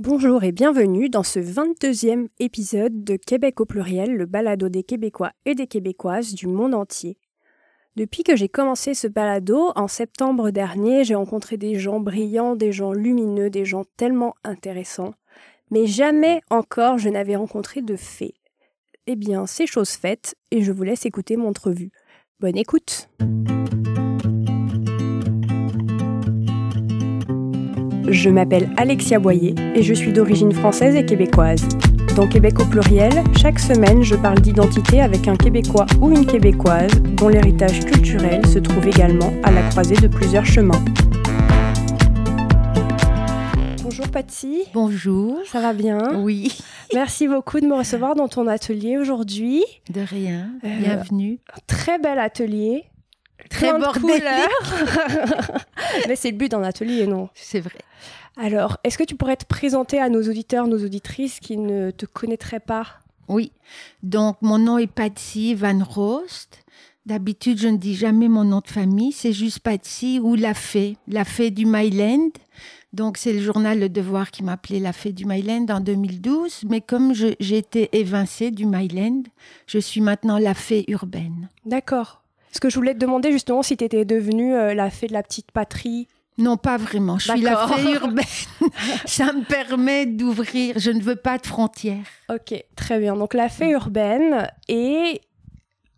Bonjour et bienvenue dans ce 22e épisode de Québec au pluriel, le balado des Québécois et des Québécoises du monde entier. Depuis que j'ai commencé ce balado, en septembre dernier, j'ai rencontré des gens brillants, des gens lumineux, des gens tellement intéressants. Mais jamais encore je n'avais rencontré de fées. Eh bien, c'est chose faite et je vous laisse écouter mon entrevue. Bonne écoute! Je m'appelle Alexia Boyer et je suis d'origine française et québécoise. Dans Québec au pluriel, chaque semaine, je parle d'identité avec un Québécois ou une Québécoise dont l'héritage culturel se trouve également à la croisée de plusieurs chemins. Bonjour Patsy. Bonjour. Ça va bien? Oui. Merci beaucoup de me recevoir dans ton atelier aujourd'hui. De rien. Euh, Bienvenue. très bel atelier. Très bordélique. Mais c'est le but d'un atelier, non? C'est vrai. Alors, est-ce que tu pourrais te présenter à nos auditeurs, nos auditrices qui ne te connaîtraient pas? Oui. Donc, mon nom est Patsy Van Rost. D'habitude, je ne dis jamais mon nom de famille, c'est juste Patsy ou La Fée, La Fée du Myland. Donc, c'est le journal Le Devoir qui m'appelait La Fée du Myland en 2012. Mais comme j'ai été évincée du Myland, je suis maintenant La Fée urbaine. D'accord. Ce que je voulais te demander justement si tu étais devenue euh, la fée de la petite patrie. Non, pas vraiment. Je suis la fée urbaine. Ça me permet d'ouvrir. Je ne veux pas de frontières. Ok, très bien. Donc la fée urbaine et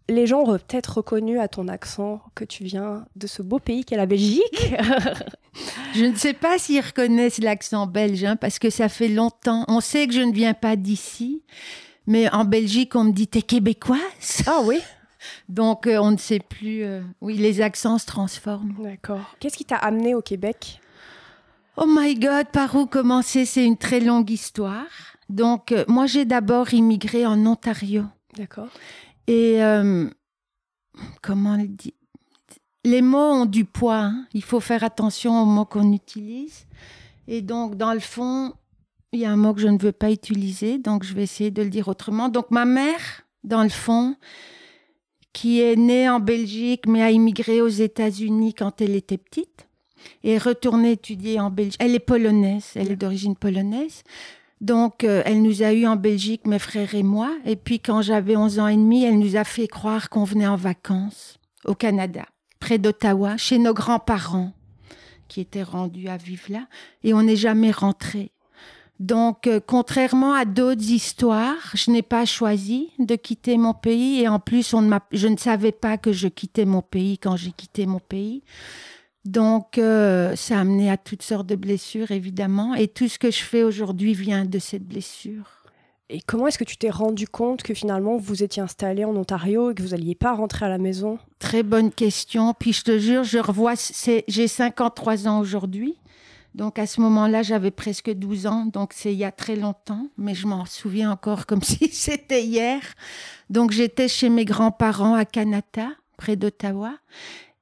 les gens auraient peut-être reconnu à ton accent que tu viens de ce beau pays qu'est la Belgique. je ne sais pas s'ils reconnaissent l'accent belge, hein, parce que ça fait longtemps. On sait que je ne viens pas d'ici, mais en Belgique, on me dit t'es québécoise? Ah oui. Donc, euh, on ne sait plus. Euh, oui, les accents se transforment. D'accord. Qu'est-ce qui t'a amené au Québec? Oh my God, par où commencer? C'est une très longue histoire. Donc, euh, moi, j'ai d'abord immigré en Ontario. D'accord. Et comment le dire Les mots ont du poids. Hein. Il faut faire attention aux mots qu'on utilise. Et donc, dans le fond, il y a un mot que je ne veux pas utiliser, donc je vais essayer de le dire autrement. Donc, ma mère, dans le fond, qui est née en Belgique mais a immigré aux États-Unis quand elle était petite et est retournée étudier en Belgique. Elle est polonaise, elle est d'origine polonaise. Donc, euh, elle nous a eu en Belgique, mes frères et moi. Et puis, quand j'avais 11 ans et demi, elle nous a fait croire qu'on venait en vacances au Canada, près d'Ottawa, chez nos grands-parents, qui étaient rendus à vivre là. Et on n'est jamais rentré. Donc, euh, contrairement à d'autres histoires, je n'ai pas choisi de quitter mon pays et en plus, on ne je ne savais pas que je quittais mon pays quand j'ai quitté mon pays. Donc, euh, ça a amené à toutes sortes de blessures, évidemment, et tout ce que je fais aujourd'hui vient de cette blessure. Et comment est-ce que tu t'es rendu compte que finalement vous étiez installé en Ontario et que vous n'alliez pas rentrer à la maison? Très bonne question. Puis je te jure, je revois, j'ai 53 ans aujourd'hui. Donc à ce moment-là, j'avais presque 12 ans, donc c'est il y a très longtemps, mais je m'en souviens encore comme si c'était hier. Donc j'étais chez mes grands-parents à Kanata, près d'Ottawa,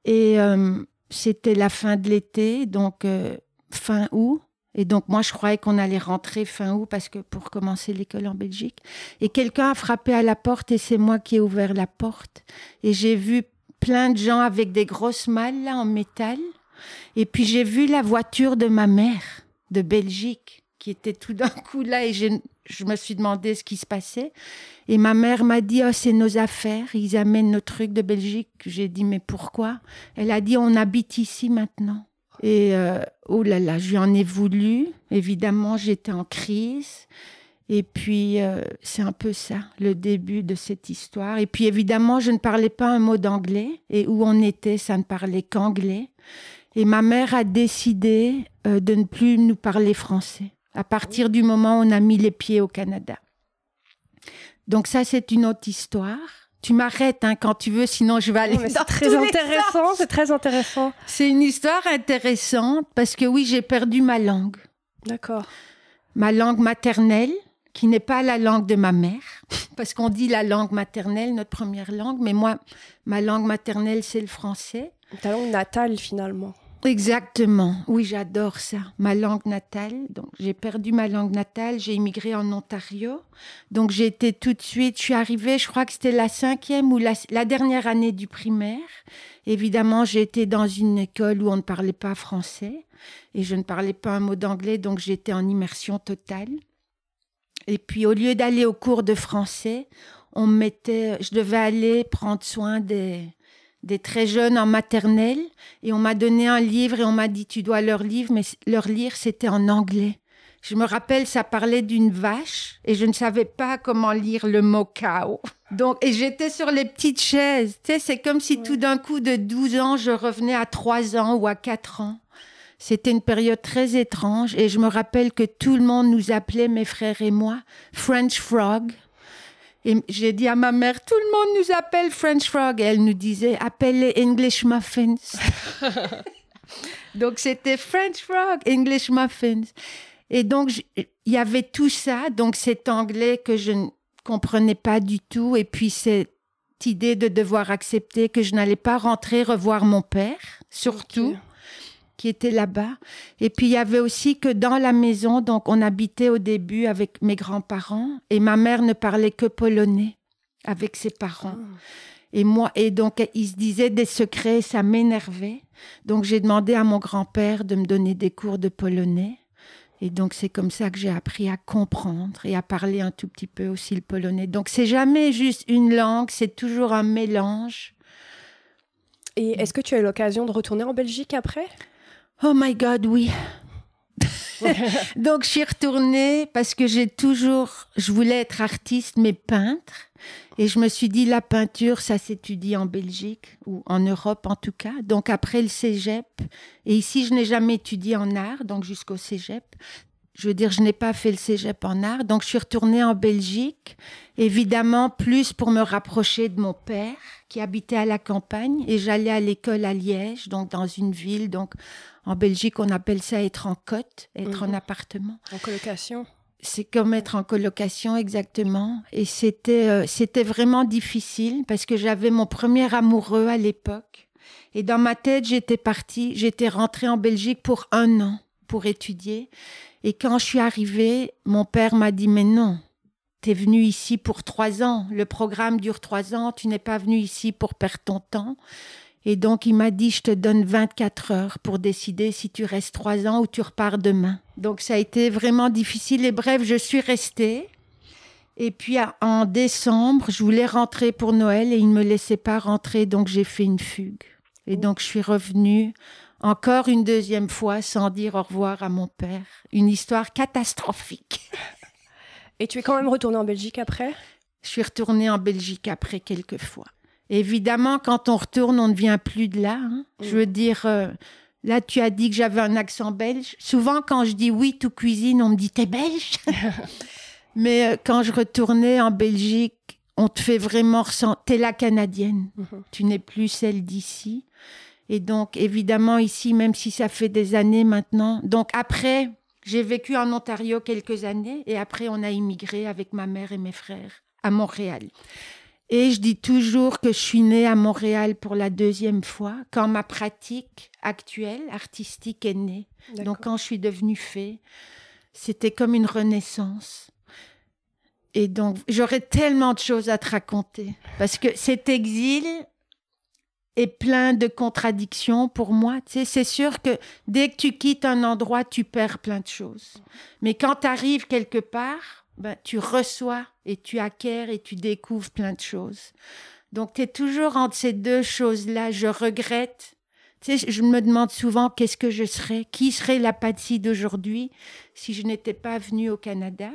et euh, c'était la fin de l'été, donc euh, fin août. Et donc moi, je croyais qu'on allait rentrer fin août parce que pour commencer l'école en Belgique. Et quelqu'un a frappé à la porte et c'est moi qui ai ouvert la porte. Et j'ai vu plein de gens avec des grosses malles là, en métal et puis j'ai vu la voiture de ma mère de Belgique qui était tout d'un coup là et je, me suis demandé ce qui se passait. Et ma mère m'a dit, oh, c'est nos affaires, ils amènent nos trucs de Belgique. J'ai dit, mais pourquoi? Elle a dit, on habite ici maintenant. Et euh, oh là là, je lui en ai voulu. Évidemment, j'étais en crise. Et puis, euh, c'est un peu ça, le début de cette histoire. Et puis, évidemment, je ne parlais pas un mot d'anglais. Et où on était, ça ne parlait qu'anglais. Et ma mère a décidé euh, de ne plus nous parler français à partir du moment où on a mis les pieds au Canada. Donc ça, c'est une autre histoire. Tu m'arrêtes hein, quand tu veux, sinon je vais aller. C'est très intéressant, c'est très intéressant. C'est une histoire intéressante parce que oui, j'ai perdu ma langue. D'accord. Ma langue maternelle, qui n'est pas la langue de ma mère, parce qu'on dit la langue maternelle, notre première langue, mais moi, ma langue maternelle, c'est le français. Ta langue natale, finalement. Exactement. Oui, j'adore ça. Ma langue natale. Donc, j'ai perdu ma langue natale. J'ai immigré en Ontario. Donc, j'ai été tout de suite. Je suis arrivée, je crois que c'était la cinquième ou la, la dernière année du primaire. Évidemment, j'ai été dans une école où on ne parlait pas français et je ne parlais pas un mot d'anglais. Donc, j'étais en immersion totale. Et puis, au lieu d'aller au cours de français, on mettait, je devais aller prendre soin des, des très jeunes en maternelle et on m'a donné un livre et on m'a dit tu dois leur lire mais leur lire c'était en anglais. Je me rappelle ça parlait d'une vache et je ne savais pas comment lire le mot cow. Donc et j'étais sur les petites chaises. Tu sais c'est comme si tout d'un coup de 12 ans je revenais à 3 ans ou à 4 ans. C'était une période très étrange et je me rappelle que tout le monde nous appelait mes frères et moi French frog et j'ai dit à ma mère, tout le monde nous appelle French Frog. Et elle nous disait, appelle English Muffins. donc c'était French Frog, English Muffins. Et donc il y avait tout ça, donc cet anglais que je ne comprenais pas du tout. Et puis cette idée de devoir accepter que je n'allais pas rentrer revoir mon père, surtout qui était là-bas. Et puis il y avait aussi que dans la maison, donc on habitait au début avec mes grands-parents et ma mère ne parlait que polonais avec ses parents. Et moi, et donc il se disait des secrets, ça m'énervait. Donc j'ai demandé à mon grand-père de me donner des cours de polonais. Et donc c'est comme ça que j'ai appris à comprendre et à parler un tout petit peu aussi le polonais. Donc c'est jamais juste une langue, c'est toujours un mélange. Et est-ce que tu as eu l'occasion de retourner en Belgique après? Oh my God, oui. Donc je suis retournée parce que j'ai toujours, je voulais être artiste mais peintre. Et je me suis dit, la peinture, ça s'étudie en Belgique ou en Europe en tout cas. Donc après le cégep, et ici je n'ai jamais étudié en art, donc jusqu'au cégep. Je veux dire, je n'ai pas fait le cégep en art. Donc je suis retournée en Belgique, évidemment plus pour me rapprocher de mon père qui habitait à la campagne. Et j'allais à l'école à Liège, donc dans une ville, donc en Belgique, on appelle ça être en cote, être en mhm. appartement. En colocation. C'est comme être en colocation exactement. Et c'était euh, c'était vraiment difficile parce que j'avais mon premier amoureux à l'époque. Et dans ma tête, j'étais partie, j'étais rentrée en Belgique pour un an pour étudier. Et quand je suis arrivée, mon père m'a dit mais non, tu es venu ici pour trois ans. Le programme dure trois ans. Tu n'es pas venu ici pour perdre ton temps. Et donc, il m'a dit, je te donne 24 heures pour décider si tu restes trois ans ou tu repars demain. Donc, ça a été vraiment difficile. Et bref, je suis restée. Et puis, en décembre, je voulais rentrer pour Noël et il ne me laissait pas rentrer. Donc, j'ai fait une fugue. Et donc, je suis revenue encore une deuxième fois sans dire au revoir à mon père. Une histoire catastrophique. Et tu es quand même retournée en Belgique après? Je suis retournée en Belgique après quelques fois. Évidemment, quand on retourne, on ne vient plus de là. Hein. Je veux dire, euh, là, tu as dit que j'avais un accent belge. Souvent, quand je dis oui, tout cuisine, on me dit t'es belge? Mais euh, quand je retournais en Belgique, on te fait vraiment ressentir. T'es la canadienne. Mhm. Tu n'es plus celle d'ici. Et donc, évidemment, ici, même si ça fait des années maintenant. Donc, après, j'ai vécu en Ontario quelques années. Et après, on a immigré avec ma mère et mes frères à Montréal. Et je dis toujours que je suis née à Montréal pour la deuxième fois, quand ma pratique actuelle, artistique, est née. Donc quand je suis devenue fée, c'était comme une renaissance. Et donc, j'aurais tellement de choses à te raconter. Parce que cet exil est plein de contradictions pour moi. Tu sais, c'est sûr que dès que tu quittes un endroit, tu perds plein de choses. Mais quand tu arrives quelque part, ben, tu reçois et tu acquiers et tu découvres plein de choses. Donc, tu es toujours entre ces deux choses-là. Je regrette. Tu sais, je me demande souvent qu'est-ce que je serais, qui serait la Patsy d'aujourd'hui si je n'étais pas venue au Canada?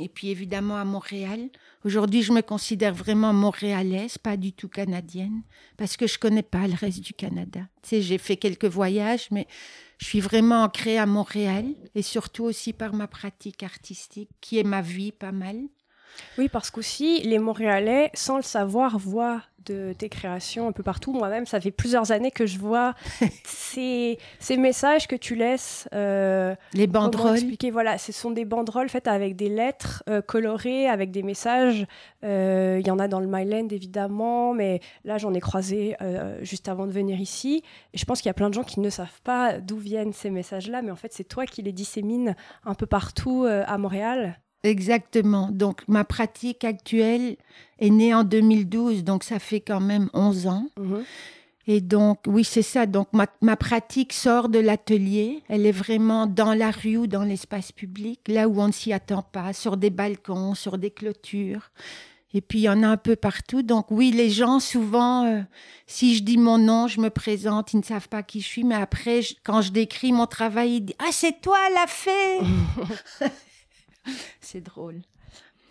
Et puis évidemment à Montréal. Aujourd'hui, je me considère vraiment montréalaise, pas du tout canadienne, parce que je connais pas le reste du Canada. Tu j'ai fait quelques voyages, mais je suis vraiment ancrée à Montréal et surtout aussi par ma pratique artistique qui est ma vie pas mal. Oui, parce qu'aussi, les Montréalais, sans le savoir, voient de tes créations un peu partout. Moi-même, ça fait plusieurs années que je vois ces, ces messages que tu laisses. Euh, les banderoles. Expliquer, voilà, ce sont des banderoles faites avec des lettres euh, colorées, avec des messages. Euh, il y en a dans le Myland, évidemment, mais là, j'en ai croisé juste avant de venir ici. Et je pense qu'il y a plein de gens qui ne savent pas d'où viennent ces messages-là, mais en fait, c'est toi qui les dissémines un peu partout à Montréal. Exactement. Donc, ma pratique actuelle est née en 2012, donc ça fait quand même 11 ans. Mhm. Et donc, oui, c'est ça. Donc, ma, ma, pratique sort de l'atelier. Elle est vraiment dans la rue ou dans l'espace public, là où on ne s'y attend pas, sur des balcons, sur des clôtures. Et puis, il y en a un peu partout. Donc, oui, les gens, souvent, euh, si je dis mon nom, je me présente, ils ne savent pas qui je suis. Mais après, quand je décris mon travail, ils disent Ah, c'est toi la fée C'est drôle.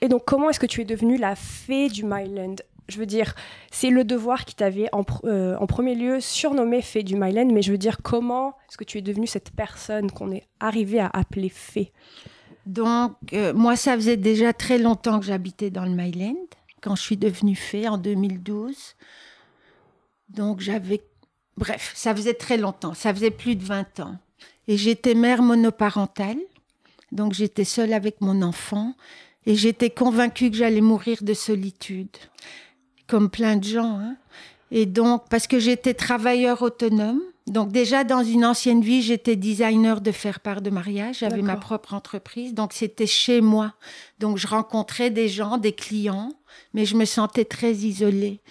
Et donc, comment est-ce que tu es devenue la fée du Myland? Je veux dire, c'est le devoir qui t'avait en, euh, en, premier lieu surnommé fée du Myland, mais je veux dire, comment est-ce que tu es devenue cette personne qu'on est arrivé à appeler fée? Donc, euh, moi, ça faisait déjà très longtemps que j'habitais dans le Myland, quand je suis devenue fée en 2012. Donc, j'avais. Bref, ça faisait très longtemps, ça faisait plus de 20 ans. Et j'étais mère monoparentale. Donc j'étais seule avec mon enfant et j'étais convaincue que j'allais mourir de solitude, comme plein de gens. Hein. Et donc, parce que j'étais travailleur autonome, donc déjà dans une ancienne vie, j'étais designer de faire part de mariage, j'avais ma propre entreprise, donc c'était chez moi. Donc je rencontrais des gens, des clients, mais je me sentais très isolée.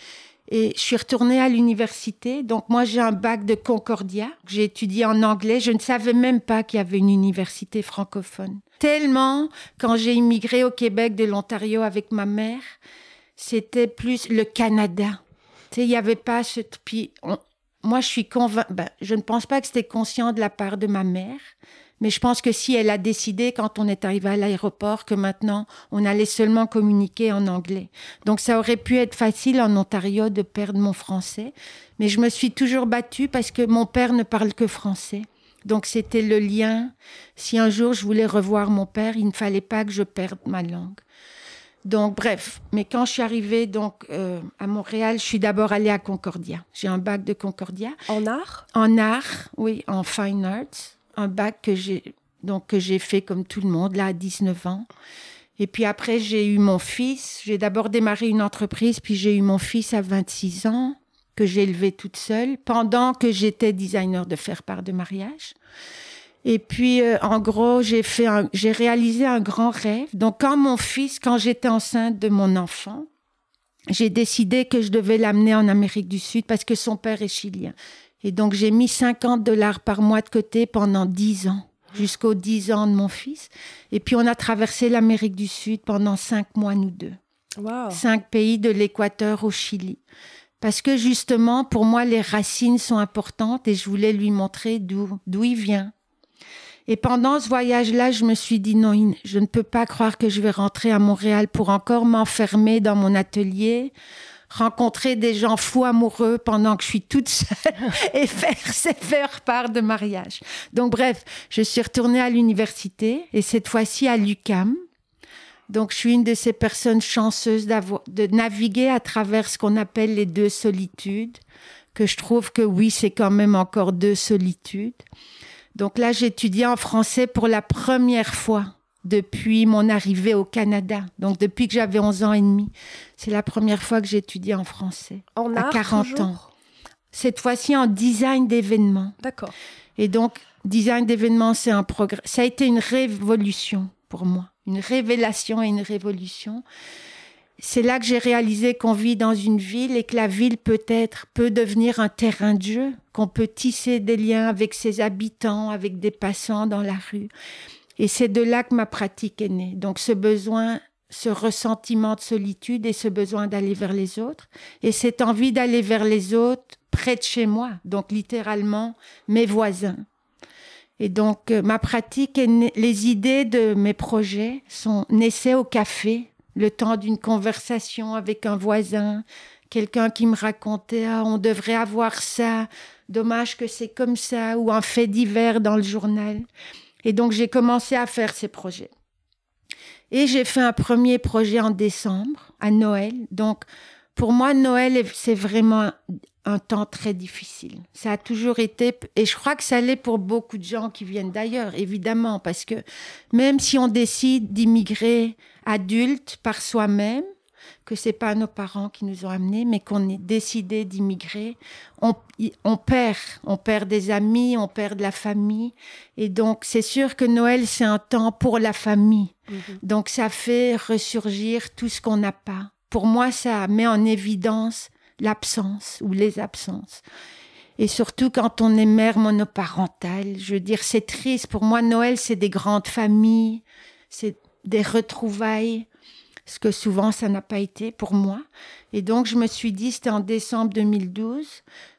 Et je suis retournée à l'université. Donc moi, j'ai un bac de Concordia. J'ai étudié en anglais. Je ne savais même pas qu'il y avait une université francophone. Tellement, quand j'ai immigré au Québec de l'Ontario avec ma mère, c'était plus le Canada. Tu sais, il n'y avait pas ce... Puis moi, je suis convaincue... Ben, je ne pense pas que c'était conscient de la part de ma mère. Mais je pense que si elle a décidé quand on est arrivé à l'aéroport que maintenant on allait seulement communiquer en anglais. Donc ça aurait pu être facile en Ontario de perdre mon français. Mais je me suis toujours battue parce que mon père ne parle que français. Donc c'était le lien. Si un jour je voulais revoir mon père, il ne fallait pas que je perde ma langue. Donc bref, mais quand je suis arrivée donc euh, à Montréal, je suis d'abord allée à Concordia. J'ai un bac de Concordia. En art? En art, oui, en fine arts un bac que j'ai donc que j'ai fait comme tout le monde là à 19 ans. Et puis après j'ai eu mon fils, j'ai d'abord démarré une entreprise puis j'ai eu mon fils à 26 ans que j'ai élevé toute seule pendant que j'étais designer de faire part de mariage. Et puis, euh, en gros, j'ai fait, j'ai réalisé un grand rêve. Donc, quand mon fils, quand j'étais enceinte de mon enfant, j'ai décidé que je devais l'amener en Amérique du Sud parce que son père est chilien. Et donc, j'ai mis 50 dollars par mois de côté pendant 10 ans, jusqu'aux 10 ans de mon fils. Et puis, on a traversé l'Amérique du Sud pendant 5 mois, nous deux. Wow. Cinq pays de l'Équateur au Chili. Parce que justement, pour moi, les racines sont importantes et je voulais lui montrer d'où, d'où il vient. Et pendant ce voyage-là, je me suis dit non, je ne peux pas croire que je vais rentrer à Montréal pour encore m'enfermer dans mon atelier, rencontrer des gens fous amoureux pendant que je suis toute seule et faire, faire part de mariage. Donc bref, je suis retournée à l'université et cette fois-ci à l'UCAM. Donc je suis une de ces personnes chanceuses de naviguer à travers ce qu'on appelle les deux solitudes, que je trouve que oui, c'est quand même encore deux solitudes. Donc là, j'étudiais en français pour la première fois depuis mon arrivée au Canada. Donc depuis que j'avais 11 ans et demi, c'est la première fois que j'étudie en français. En à 40 ans. Cette fois-ci en design d'événements. D'accord. Et donc design d'événements, c'est un progrès. Ça a été une révolution pour moi, une révélation et une révolution. C'est là que j'ai réalisé qu'on vit dans une ville et que la ville peut-être peut devenir un terrain de jeu, qu'on peut tisser des liens avec ses habitants, avec des passants dans la rue. Et c'est de là que ma pratique est née. Donc ce besoin, ce ressentiment de solitude et ce besoin d'aller vers les autres. Et cette envie d'aller vers les autres près de chez moi, donc littéralement mes voisins. Et donc euh, ma pratique, est les idées de mes projets sont naissaient au café, le temps d'une conversation avec un voisin, quelqu'un qui me racontait ah, on devrait avoir ça, dommage que c'est comme ça, ou un fait divers dans le journal. Et donc, j'ai commencé à faire ces projets. Et j'ai fait un premier projet en décembre, à Noël. Donc, Pour moi, Noël, c'est vraiment un temps très difficile. Ça a toujours été, et je crois que ça l'est pour beaucoup de gens qui viennent d'ailleurs, évidemment, parce que même si on décide d'immigrer adulte par soi-même, que c'est pas nos parents qui nous ont amenés, mais qu'on ait décidé d'immigrer, on, on, perd, on perd des amis, on perd de la famille, et donc c'est sûr que Noël c'est un temps pour la famille. Mhm. Donc ça fait ressurgir tout ce qu'on n'a pas. Pour moi, ça met en évidence l'absence ou les absences. Et surtout quand on est mère monoparentale, je veux dire, c'est triste. Pour moi, Noël, c'est des grandes familles, c'est des retrouvailles, ce que souvent ça n'a pas été pour moi. Et donc, je me suis dit, c'était en décembre 2012,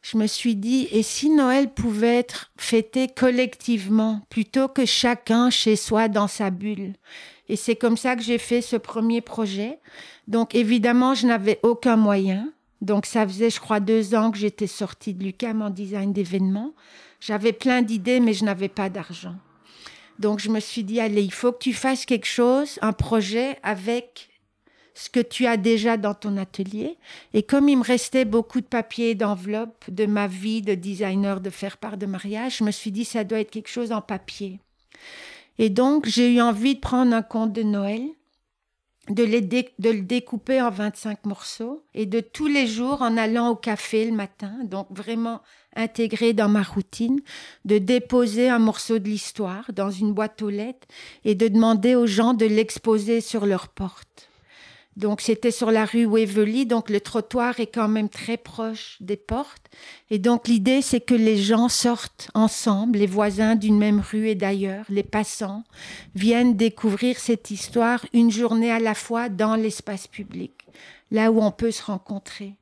je me suis dit, et si Noël pouvait être fêté collectivement, plutôt que chacun chez soi dans sa bulle? Et c'est comme ça que j'ai fait ce premier projet. Donc, évidemment, je n'avais aucun moyen. Donc ça faisait, je crois, deux ans que j'étais sortie de l'UCAM en design d'événements. J'avais plein d'idées, mais je n'avais pas d'argent. Donc je me suis dit, allez, il faut que tu fasses quelque chose, un projet avec ce que tu as déjà dans ton atelier. Et comme il me restait beaucoup de papiers d'enveloppe de ma vie de designer de faire part de mariage, je me suis dit, ça doit être quelque chose en papier. Et donc, j'ai eu envie de prendre un conte de Noël de, de, le découper en 25 morceaux et de tous les jours en allant au café le matin, donc vraiment intégré dans ma routine, de déposer un morceau de l'histoire dans une boîte aux lettres et de demander aux gens de l'exposer sur leur porte. Donc c'était sur la rue Waverly, donc le trottoir est quand même très proche des portes. Et donc l'idée c'est que les gens sortent ensemble, les voisins d'une même rue et d'ailleurs, les passants, viennent découvrir cette histoire une journée à la fois dans l'espace public, là où on peut se rencontrer.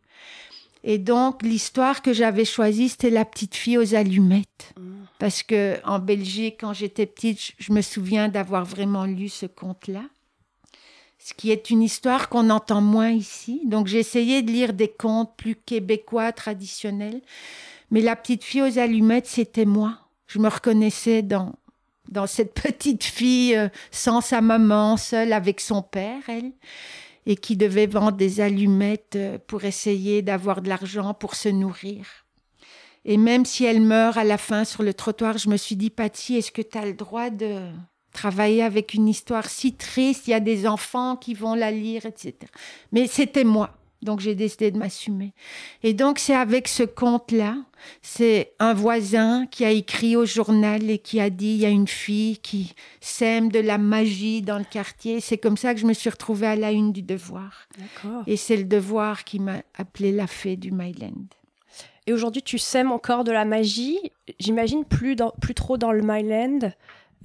Et donc l'histoire que j'avais choisie c'était la petite fille aux allumettes. Mmh. Parce que en Belgique, quand j'étais petite, je me souviens d'avoir vraiment lu ce conte-là ce qui est une histoire qu'on entend moins ici. Donc j'ai essayé de lire des contes plus québécois, traditionnels. Mais la petite fille aux allumettes, c'était moi. Je me reconnaissais dans, dans cette petite fille euh, sans sa maman, seule avec son père, elle, et qui devait vendre des allumettes euh, pour essayer d'avoir de l'argent pour se nourrir. Et même si elle meurt à la fin sur le trottoir, je me suis dit, Patty, est-ce que tu as le droit de, travailler avec une histoire si triste, il y a des enfants qui vont la lire, etc. Mais c'était moi. Donc j'ai décidé de m'assumer. Et donc c'est avec ce conte-là, c'est un voisin qui a écrit au journal et qui a dit il y a une fille qui sème de la magie dans le quartier. C'est comme ça que je me suis retrouvée à la une du Devoir. Et c'est le Devoir qui m'a appelée la fée du Myland. Et aujourd'hui, tu sèmes encore de la magie. J'imagine plus, plus trop dans le Myland.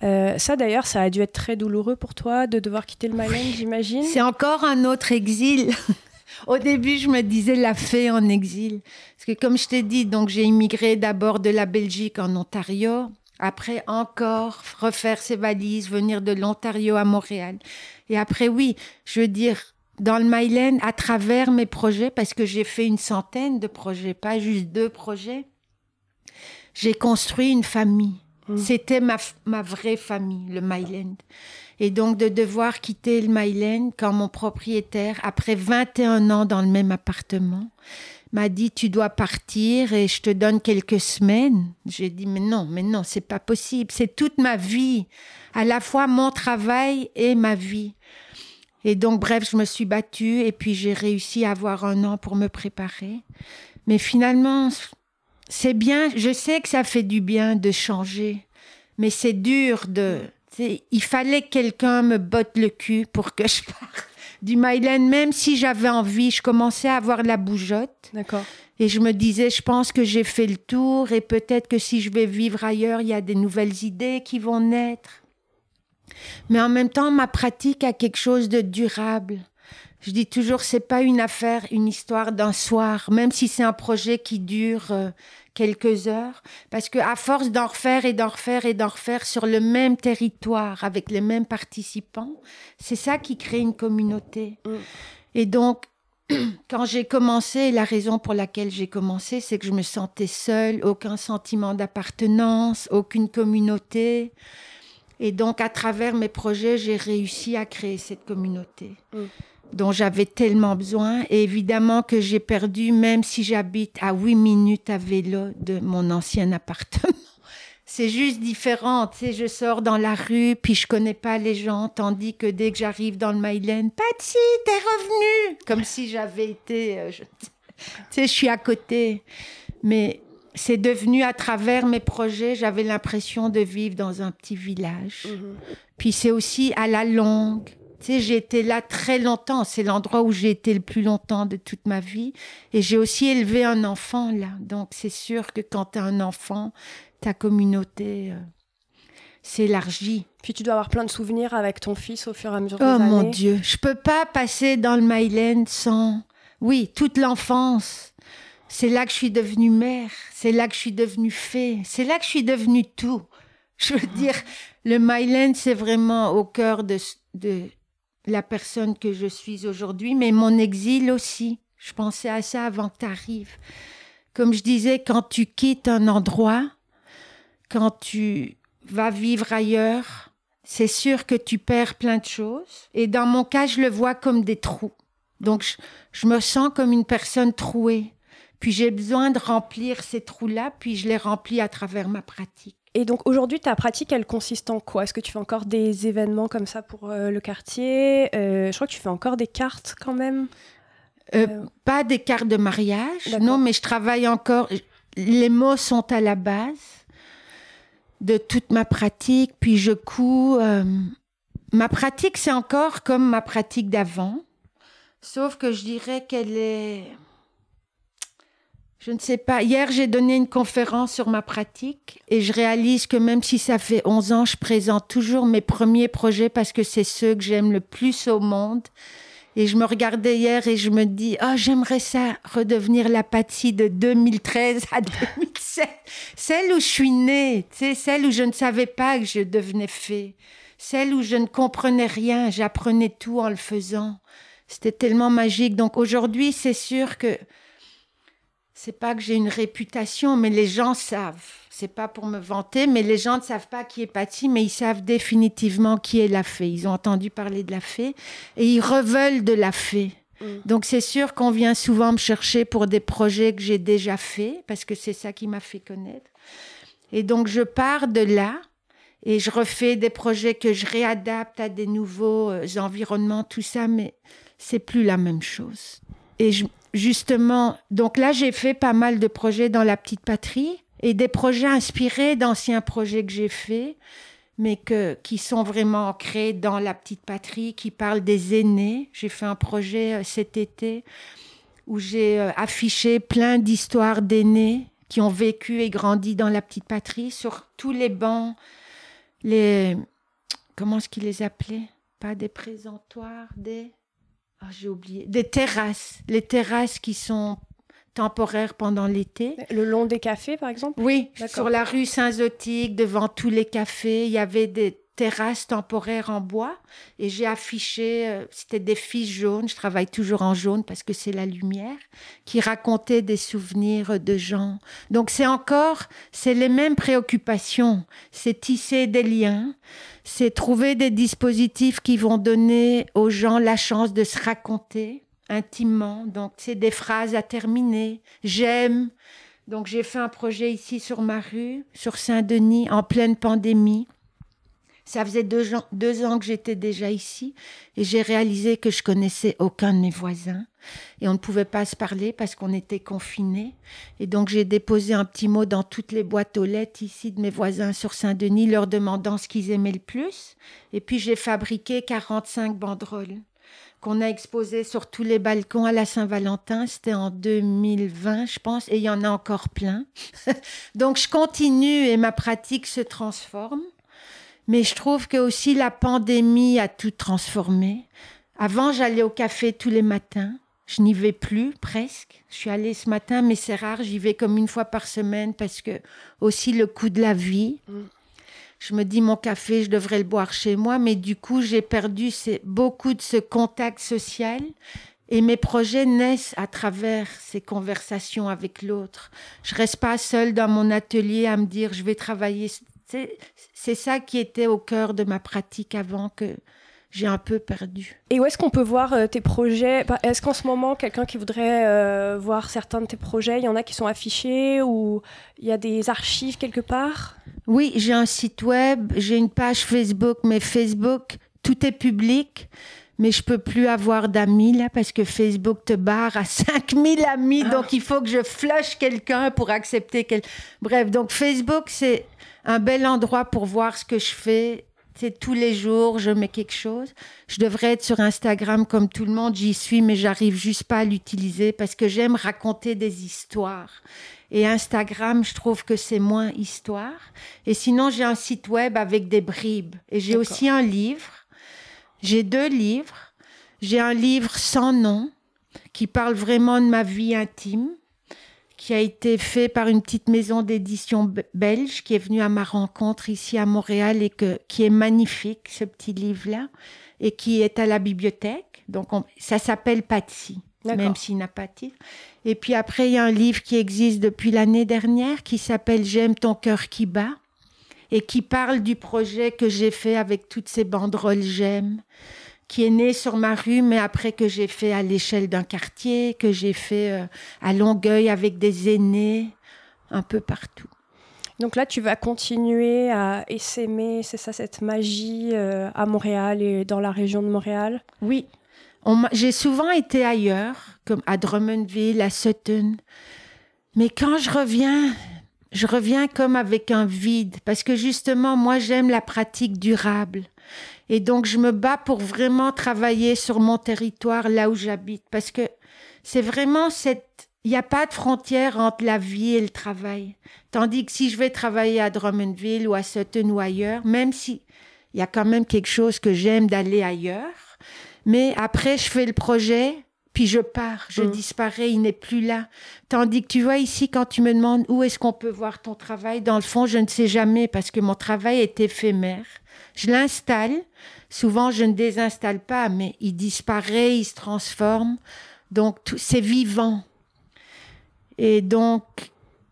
Euh, ça d'ailleurs, ça a dû être très douloureux pour toi de devoir quitter le Myland, j'imagine? C'est encore un autre exil. Au début, je me disais la fée en exil. Parce que comme je t'ai dit, donc j'ai immigré d'abord de la Belgique en Ontario. Après encore refaire ses valises, venir de l'Ontario à Montréal. Et après, oui, je veux dire, dans le Myland, à travers mes projets, parce que j'ai fait une centaine de projets, pas juste deux projets, j'ai construit une famille. Mm. C'était ma, ma vraie famille, le Myland. Et donc de devoir quitter le Myland quand mon propriétaire, après 21 ans dans le même appartement, m'a dit tu dois partir et je te donne quelques semaines. J'ai dit mais non, mais non, c'est pas possible, c'est toute ma vie, à la fois mon travail et ma vie. Et donc bref, je me suis battue et puis j'ai réussi à avoir un an pour me préparer. Mais finalement, c'est bien, je sais que ça fait du bien de changer, mais c'est dur de. Il fallait que quelqu'un me botte le cul pour que je parte du Myland, même si j'avais envie. Je commençais à avoir la bougeotte. D'accord. Et je me disais, je pense que j'ai fait le tour et peut-être que si je vais vivre ailleurs, il y a des nouvelles idées qui vont naître. Mais en même temps, ma pratique a quelque chose de durable. Je dis toujours, c'est pas une affaire, une histoire d'un soir, même si c'est un projet qui dure euh, quelques heures, parce que à force d'en refaire et d'en refaire et d'en refaire sur le même territoire avec les mêmes participants, c'est ça qui crée une communauté. Mm. Et donc, quand j'ai commencé, la raison pour laquelle j'ai commencé, c'est que je me sentais seule, aucun sentiment d'appartenance, aucune communauté. Et donc, à travers mes projets, j'ai réussi à créer cette communauté. Mm. Dont j'avais tellement besoin. Et évidemment que j'ai perdu, même si j'habite à 8 minutes à vélo de mon ancien appartement. C'est juste différent, tu sais, je sors dans la rue, puis je connais pas les gens, tandis que dès que j'arrive dans le Myland, Patsy, t'es revenue Comme si j'avais été... Euh, tu sais, je suis à côté. Mais c'est devenu à travers mes projets, j'avais l'impression de vivre dans un petit village. Mhm. Puis c'est aussi à la longue. Tu sais, j'ai été là très longtemps. C'est l'endroit où j'ai été le plus longtemps de toute ma vie. Et j'ai aussi élevé un enfant là. Donc c'est sûr que quand tu as un enfant, ta communauté euh, s'élargit. Puis tu dois avoir plein de souvenirs avec ton fils au fur et à mesure des années. Oh mon Dieu, je peux pas passer dans le Myland sans... Oui, toute l'enfance. C'est là que je suis devenue mère. C'est là que je suis devenue fée. C'est là que je suis devenue tout. Je veux dire, le Myland, c'est vraiment au cœur de, de la personne que je suis aujourd'hui, mais mon exil aussi. Je pensais à ça avant que tu arrives. Comme je disais, quand tu quittes un endroit, quand tu vas vivre ailleurs, c'est sûr que tu perds plein de choses. Et dans mon cas, je le vois comme des trous. Donc, je, me sens comme une personne trouée. Puis j'ai besoin de remplir ces trous-là, puis je les remplis à travers ma pratique. Et donc aujourd'hui, ta pratique, elle consiste en quoi? Est-ce que tu fais encore des événements comme ça pour euh, le quartier? Euh, Je crois que tu fais encore des cartes quand même. Euh, pas des cartes de mariage, non, mais je travaille encore. Les mots sont à la base de toute ma pratique, puis je couds. Ma pratique, c'est encore comme ma pratique d'avant, sauf que je dirais qu'elle est... Je ne sais pas. Hier, j'ai donné une conférence sur ma pratique et je réalise que même si ça fait 11 ans, je présente toujours mes premiers projets parce que c'est ceux que j'aime le plus au monde. Et je me regardais hier et je me dis, oh, j'aimerais ça redevenir la Patsy de 2013 à 2007. Celle où je suis née, tu sais, celle où je ne savais pas que je devenais fée. Celle où je ne comprenais rien, j'apprenais tout en le faisant. C'était tellement magique. Donc aujourd'hui, c'est sûr que c'est pas que j'ai une réputation, mais les gens savent. C'est pas pour me vanter, mais les gens ne savent pas qui est Patty, mais ils savent définitivement qui est la fée. Ils ont entendu parler de la fée et ils reveulent de la fée. Mm. Donc c'est sûr qu'on vient souvent me chercher pour des projets que j'ai déjà faits, parce que c'est ça qui m'a fait connaître. Et donc je pars de là et je refais des projets que je réadapte à des nouveaux euh, environnements, tout ça, mais c'est plus la même chose. Et je, justement, donc là, j'ai fait pas mal de projets dans la petite patrie et des projets inspirés d'anciens projets que j'ai faits, mais que, qui sont vraiment ancrés dans la petite patrie, qui parlent des aînés. J'ai fait un projet euh, cet été où j'ai euh, affiché plein d'histoires d'aînés qui ont vécu et grandi dans la petite patrie sur tous les bancs, les comment est-ce qu'ils les appelaient? Pas des présentoirs, des ah, j'ai oublié. Des terrasses. Les terrasses qui sont temporaires pendant l'été. Le long des cafés, par exemple? Oui, sur la rue Saint-Zotique, devant tous les cafés, il y avait des terrasses temporaires en bois et j'ai affiché, euh, c'était des fiches jaunes, je travaille toujours en jaune parce que c'est la lumière, qui racontaient des souvenirs de gens. Donc c'est encore, c'est les mêmes préoccupations, c'est tisser des liens, c'est trouver des dispositifs qui vont donner aux gens la chance de se raconter intimement. Donc c'est des phrases à terminer, j'aime. Donc j'ai fait un projet ici sur ma rue, sur Saint-Denis, en pleine pandémie. Ça faisait deux ans, que j'étais déjà ici et j'ai réalisé que je connaissais aucun de mes voisins et on ne pouvait pas se parler parce qu'on était confinés. Et donc j'ai déposé un petit mot dans toutes les boîtes aux lettres ici de mes voisins sur Saint-Denis leur demandant ce qu'ils aimaient le plus. Et puis j'ai fabriqué 45 banderoles qu'on a exposées sur tous les balcons à la Saint-Valentin. C'était en 2020, je pense, et il y en a encore plein. donc je continue et ma pratique se transforme. Mais je trouve que aussi la pandémie a tout transformé. Avant, j'allais au café tous les matins. Je n'y vais plus presque. Je suis allée ce matin, mais c'est rare. J'y vais comme une fois par semaine parce que aussi le coût de la vie. Mm. Je me dis mon café, je devrais le boire chez moi, mais du coup j'ai perdu beaucoup de ce contact social et mes projets naissent à travers ces conversations avec l'autre. Je reste pas seule dans mon atelier à me dire je vais travailler c'est ça qui était au cœur de ma pratique avant que j'ai un peu perdu. Et où est-ce qu'on peut voir euh, tes projets? Bah, Est-ce qu'en ce moment, quelqu'un qui voudrait euh, voir certains de tes projets, il y en a qui sont affichés ou il y a des archives quelque part? Oui, j'ai un site web, j'ai une page Facebook, mais Facebook, tout est public. Mais je peux plus avoir d'amis là parce que Facebook te barre à 5000 amis. Ah. Donc il faut que je flush quelqu'un pour accepter quel. Bref, donc Facebook, c'est un bel endroit pour voir ce que je fais. C'est tous les jours, je mets quelque chose. Je devrais être sur Instagram comme tout le monde, j'y suis, mais j'arrive juste pas à l'utiliser parce que j'aime raconter des histoires. Et Instagram, je trouve que c'est moins histoire. Et sinon, j'ai un site web avec des bribes. Et j'ai aussi un livre. J'ai deux livres. J'ai un livre sans nom qui parle vraiment de ma vie intime, qui a été fait par une petite maison d'édition be- belge qui est venue à ma rencontre ici à Montréal et que, qui est magnifique, ce petit livre-là, et qui est à la bibliothèque. Donc, on- ça s'appelle Patsy, même s'il n'a pas de titre. Et puis après, il y a un livre qui existe depuis l'année dernière qui s'appelle J'aime ton cœur qui bat et qui parle du projet que j'ai fait avec toutes ces banderoles J'aime, qui est né sur ma rue, mais après que j'ai fait à l'échelle d'un quartier, que j'ai fait euh, à Longueuil avec des aînés, un peu partout. Donc là, tu vas continuer à essaimer, c'est ça, cette magie euh, à Montréal et dans la région de Montréal? Oui. J'ai souvent été ailleurs, comme à Drummondville, à Sutton. Mais quand je reviens, je reviens comme avec un vide. Parce que justement, moi, j'aime la pratique durable. Et donc, je me bats pour vraiment travailler sur mon territoire, là où j'habite. Parce que c'est vraiment cette... Il n'y a pas de frontière entre la vie et le travail. Tandis que si je vais travailler à Drummondville ou à Sutton ou ailleurs, même si il y a quand même quelque chose que j'aime d'aller ailleurs, mais après, je fais le projet, puis je pars, je Mm. disparais, il n'est plus là. Tandis que tu vois ici, quand tu me demandes où est-ce qu'on peut voir ton travail, dans le fond, je ne sais jamais parce que mon travail est éphémère. Je l'installe. Souvent, je ne désinstalle pas, mais il disparaît, il se transforme. Donc, tout- c'est vivant. Et donc,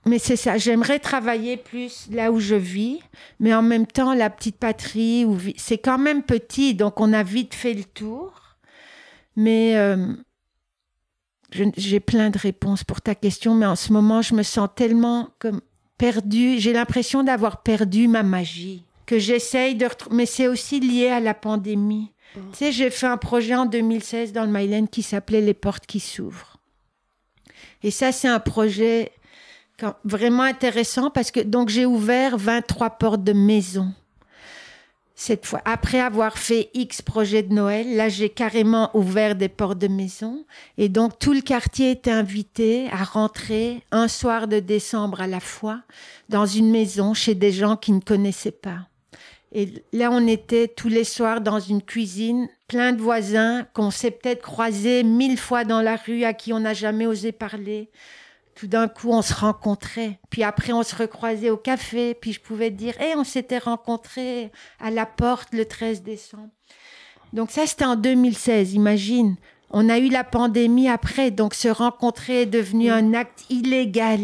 mais c'est ça, j'aimerais travailler plus là où je vis, mais en même temps, la petite patrie, c'est quand même petit, donc on a vite fait le tour. Mais euh, j'ai plein de réponses pour ta question, mais en ce moment, je me sens tellement comme perdue. J'ai l'impression d'avoir perdu ma magie, que j'essaye de retrouver. Mais c'est aussi lié à la pandémie. Tu sais, j'ai fait un projet en 2016 dans le Myland qui s'appelait Les portes qui s'ouvrent. Et ça, c'est un projet quand- vraiment intéressant parce que donc j'ai ouvert 23 portes de maison. Cette fois, après avoir fait X projets de Noël, là j'ai carrément ouvert des portes de maison et donc tout le quartier était invité à rentrer un soir de décembre à la fois dans une maison chez des gens qui ne connaissaient pas. Et là, on était tous les soirs dans une cuisine, plein de voisins qu'on s'est peut-être croisés mille fois dans la rue, à qui on n'a jamais osé parler. Tout d'un coup, on se rencontrait. Puis après, on se recroisait au café. Puis je pouvais dire, hé, on s'était rencontrés à la porte le 13 décembre. Donc ça, c'était en 2016, imagine. On a eu la pandémie après, donc se rencontrer est devenu un acte illégal.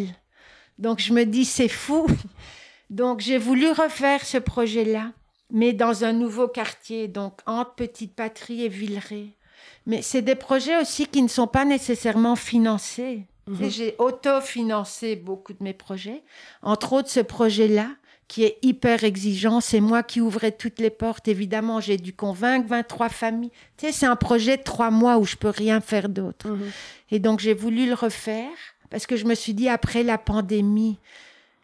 Donc je me dis, c'est fou. Donc j'ai voulu refaire ce projet-là, mais dans un nouveau quartier, donc entre Petite Patrie et Villeray. Mais c'est des projets aussi qui ne sont pas nécessairement financés. Sais, J'ai autofinancé beaucoup de mes projets, entre autres ce projet-là, qui est hyper exigeant. C'est moi qui ouvrais toutes les portes. Évidemment, j'ai dû convaincre 23 familles. Tu sais, c'est un projet de trois mois où je peux rien faire d'autre. Et donc, j'ai voulu le refaire parce que je me suis dit, après la pandémie,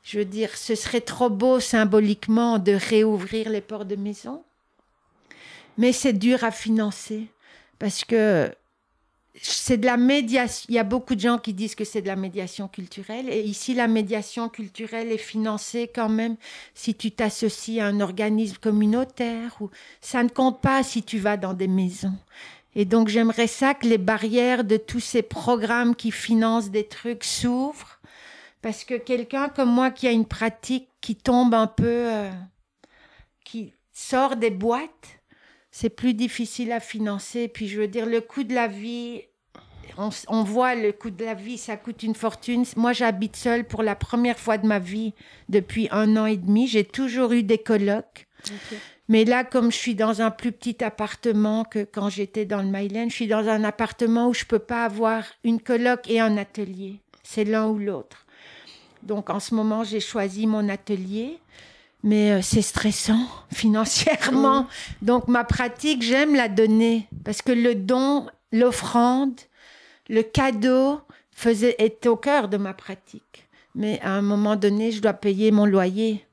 je veux dire, ce serait trop beau symboliquement de réouvrir les portes de maison. Mais c'est dur à financer parce que c'est de la médiation. Il y a beaucoup de gens qui disent que c'est de la médiation culturelle. Et ici, la médiation culturelle est financée quand même si tu t'associes à un organisme communautaire. Ou... Ça ne compte pas si tu vas dans des maisons. Et donc, j'aimerais ça que les barrières de tous ces programmes qui financent des trucs s'ouvrent. Parce que quelqu'un comme moi qui a une pratique qui tombe un peu, euh, qui sort des boîtes, c'est plus difficile à financer. Puis je veux dire, le coût de la vie, on, voit le coût de la vie, ça coûte une fortune. Moi, j'habite seule pour la première fois de ma vie depuis un an et demi. J'ai toujours eu des colocs. Mais là, comme je suis dans un plus petit appartement que quand j'étais dans le Myland, je suis dans un appartement où je peux pas avoir une coloc et un atelier. C'est l'un ou l'autre. Donc, en ce moment, j'ai choisi mon atelier. Mais euh, c'est stressant financièrement. Donc, ma pratique, j'aime la donner parce que le don, l'offrande, le cadeau faisait, est au cœur de ma pratique. Mais à un moment donné, je dois payer mon loyer.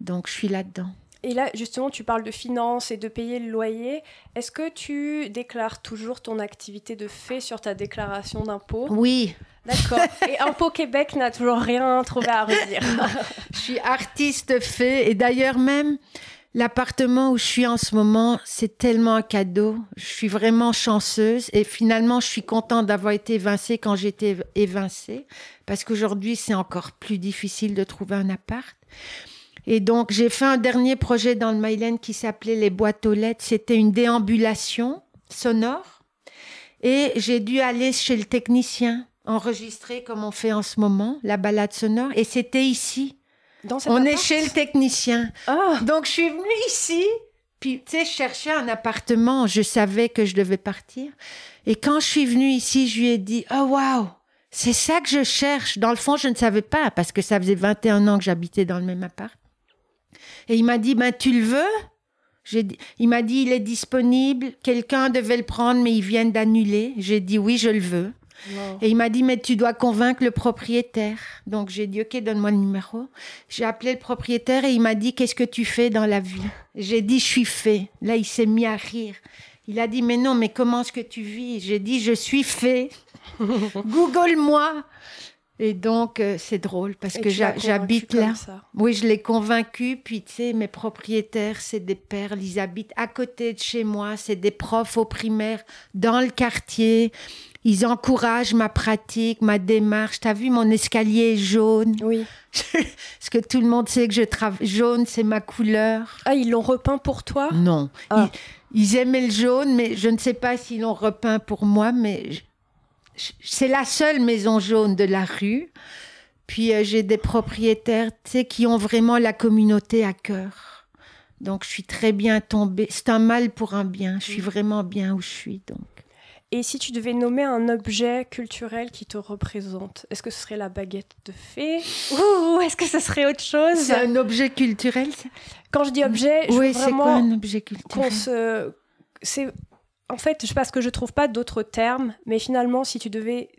Donc, je suis là-dedans. Et là, justement, tu parles de finances et de payer le loyer. Est-ce que tu déclares toujours ton activité de fait sur ta déclaration d'impôt? Oui, D'accord. Et Impôt Québec n'a toujours rien trouvé à redire. je suis artiste fait. Et d'ailleurs, même l'appartement où je suis en ce moment, c'est tellement un cadeau. Je suis vraiment chanceuse. Et finalement, je suis contente d'avoir été évincée quand j'étais évincée. Parce qu'aujourd'hui, c'est encore plus difficile de trouver un appart. Et donc, j'ai fait un dernier projet dans le Myland qui s'appelait Les boîtes aux lettres. C'était une déambulation sonore. Et j'ai dû aller chez le technicien, enregistrer comme on fait en ce moment, la balade sonore. Et c'était ici. Dans On est chez le technicien. Ah, Donc, je suis venue ici. Puis, tu sais, je cherchais un appartement. Je savais que je devais partir. Et quand je suis venue ici, je lui ai dit, oh, waouh, c'est ça que je cherche. Dans le fond, je ne savais pas parce que ça faisait 21 ans que j'habitais dans le même appart. Et il m'a dit, ben, tu le veux? J'ai dit, il m'a dit, il est disponible. Quelqu'un devait le prendre, mais ils viennent d'annuler. J'ai dit, oui, je le veux. wow. Et il m'a dit, mais tu dois convaincre le propriétaire. Donc j'ai dit, ok, donne-moi le numéro. J'ai appelé le propriétaire et il m'a dit, qu'est-ce que tu fais dans la vie? J'ai dit, je suis fait. Là, il s'est mis à rire. Il a dit, mais non, mais comment est-ce que tu vis? J'ai dit, je suis fait. Google-moi. Et donc, euh, c'est drôle parce Et que j'habite là. Oui, je l'ai convaincu. Puis, tu sais, mes propriétaires, c'est des perles. Ils habitent à côté de chez moi. C'est des profs au primaire dans le quartier. Ils encouragent ma pratique, ma démarche. T'as vu, mon escalier est jaune. Oui. Parce que tout le monde sait que je travaille. Jaune, c'est ma couleur. Ah, ils l'ont repeint pour toi? Non. Ah. Ils, ils aimaient le jaune, mais je ne sais pas s'ils l'ont repeint pour moi, mais c'est la seule maison jaune de la rue. Puis euh, j'ai des propriétaires, qui ont vraiment la communauté à cœur. Donc je suis très bien tombée. C'est un mal pour un bien. Je suis vraiment bien où je suis. Donc Et si tu devais nommer un objet culturel qui te représente, est-ce que ce serait la baguette de fée Ou est-ce que ce serait autre chose? C'est un objet culturel. ça? Quand je dis objet, je Oui, veux c'est quoi vraiment un objet qu'on culturel se... C'est... En fait, parce que je trouve pas d'autres termes, mais finalement, si tu devais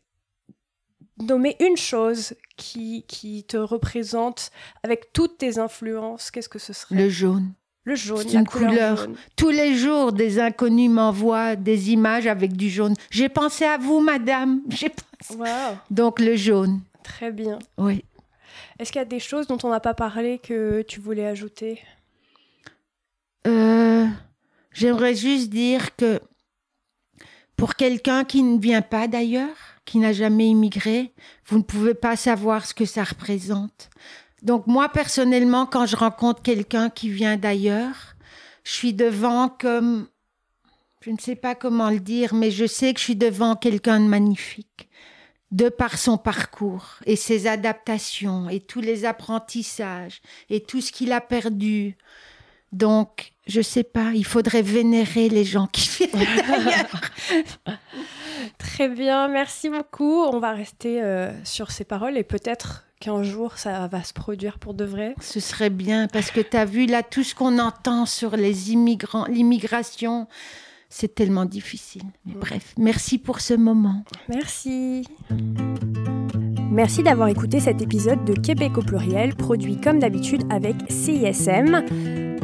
nommer une chose qui, qui te représente avec toutes tes influences, qu'est-ce que ce serait? Le jaune. Le jaune, C'est une couleur, couleur. jaune. Tous les jours, des inconnus m'envoient des images avec du jaune. J'ai pensé à vous, madame. J'ai pensé- Waouh, Donc le jaune. très bien. Oui. Est-ce qu'il y a des choses dont on n'a pas parlé que tu voulais ajouter? Euh, J'aimerais juste dire que pour quelqu'un qui ne vient pas d'ailleurs, qui n'a jamais immigré, vous ne pouvez pas savoir ce que ça représente. Donc moi, personnellement, quand je rencontre quelqu'un qui vient d'ailleurs, je suis devant comme... Je ne sais pas comment le dire, mais je sais que je suis devant quelqu'un de magnifique, de par son parcours et ses adaptations et tous les apprentissages et tout ce qu'il a perdu. Donc, je sais pas, il faudrait vénérer les gens qui viennent d'ailleurs. Très bien, merci beaucoup. On va rester euh, sur ces paroles et peut-être qu'un jour ça va se produire pour de vrai. Ce serait bien parce que tu as vu là tout ce qu'on entend sur les immigrants, l'immigration, c'est tellement difficile. Mais bref, merci pour ce moment. Merci. Merci d'avoir écouté cet épisode de Québec au pluriel, produit comme d'habitude avec CISM.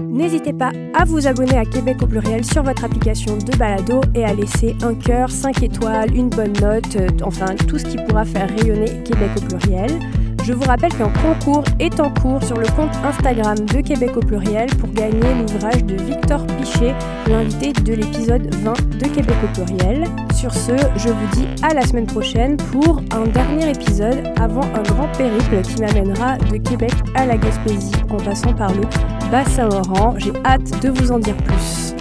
N'hésitez pas à vous abonner à Québec au pluriel sur votre application de balado et à laisser un cœur, 5 étoiles, une bonne note, euh, enfin tout ce qui pourra faire rayonner Québec au pluriel. Je vous rappelle qu'un concours est en cours sur le compte Instagram de Québec au pluriel pour gagner l'ouvrage de Victor Pichet, l'invité de l'épisode 20 de Québec au pluriel. Sur ce, je vous dis à la semaine prochaine pour un dernier épisode avant un grand périple qui m'amènera de Québec à la Gaspésie en passant par le Bas-Saint-Laurent. J'ai hâte de vous en dire plus.